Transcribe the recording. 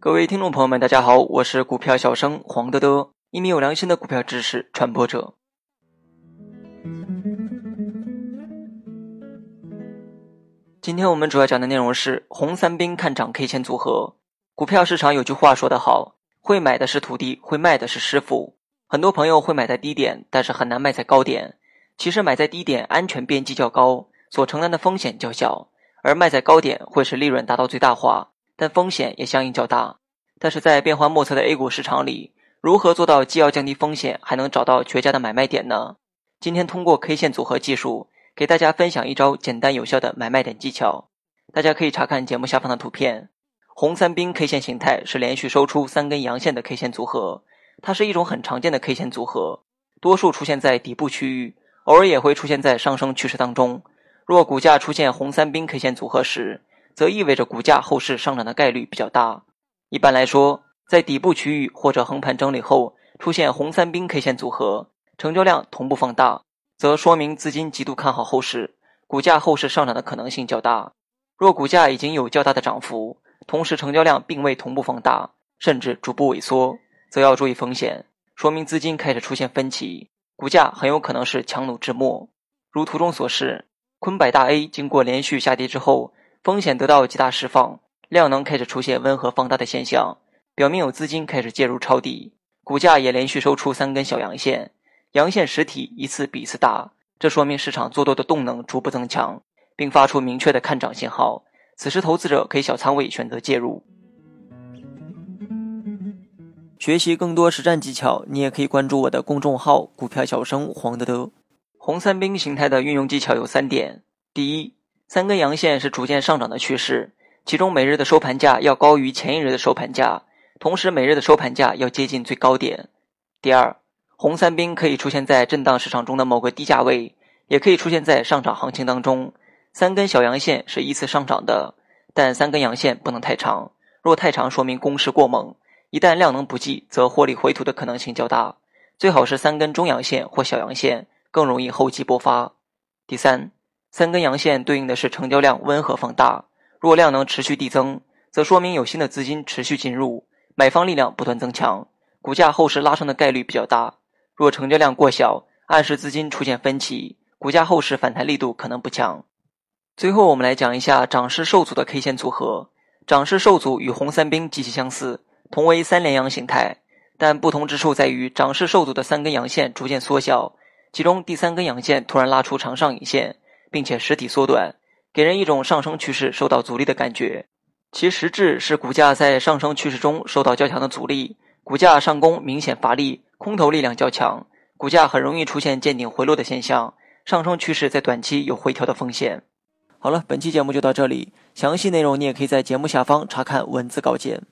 各位听众朋友们，大家好，我是股票小生黄德德，一名有良心的股票知识传播者。今天我们主要讲的内容是红三兵看涨 K 线组合。股票市场有句话说得好，会买的是徒弟，会卖的是师傅。很多朋友会买在低点，但是很难卖在高点。其实买在低点安全边际较高，所承担的风险较小；而卖在高点会使利润达到最大化，但风险也相应较大。但是在变幻莫测的 A 股市场里，如何做到既要降低风险，还能找到绝佳的买卖点呢？今天通过 K 线组合技术，给大家分享一招简单有效的买卖点技巧。大家可以查看节目下方的图片，红三兵 K 线形态是连续收出三根阳线的 K 线组合。它是一种很常见的 K 线组合，多数出现在底部区域，偶尔也会出现在上升趋势当中。若股价出现红三兵 K 线组合时，则意味着股价后市上涨的概率比较大。一般来说，在底部区域或者横盘整理后出现红三兵 K 线组合，成交量同步放大，则说明资金极度看好后市，股价后市上涨的可能性较大。若股价已经有较大的涨幅，同时成交量并未同步放大，甚至逐步萎缩。则要注意风险，说明资金开始出现分歧，股价很有可能是强弩之末。如图中所示，昆百大 A 经过连续下跌之后，风险得到极大释放，量能开始出现温和放大的现象，表明有资金开始介入抄底，股价也连续收出三根小阳线，阳线实体一次比一次大，这说明市场做多的动能逐步增强，并发出明确的看涨信号。此时，投资者可以小仓位选择介入。学习更多实战技巧，你也可以关注我的公众号“股票小生黄德德”。红三兵形态的运用技巧有三点：第一，三根阳线是逐渐上涨的趋势，其中每日的收盘价要高于前一日的收盘价，同时每日的收盘价要接近最高点。第二，红三兵可以出现在震荡市场中的某个低价位，也可以出现在上涨行情当中。三根小阳线是依次上涨的，但三根阳线不能太长，若太长，说明攻势过猛。一旦量能不济，则获利回吐的可能性较大。最好是三根中阳线或小阳线，更容易厚积薄发。第三，三根阳线对应的是成交量温和放大。若量能持续递增，则说明有新的资金持续进入，买方力量不断增强，股价后市拉升的概率比较大。若成交量过小，暗示资金出现分歧，股价后市反弹力度可能不强。最后，我们来讲一下涨势受阻的 K 线组合。涨势受阻与红三兵极其相似。同为三连阳形态，但不同之处在于涨势受阻的三根阳线逐渐缩小，其中第三根阳线突然拉出长上影线，并且实体缩短，给人一种上升趋势受到阻力的感觉。其实质是股价在上升趋势中受到较强的阻力，股价上攻明显乏力，空头力量较强，股价很容易出现见顶回落的现象，上升趋势在短期有回调的风险。好了，本期节目就到这里，详细内容你也可以在节目下方查看文字稿件。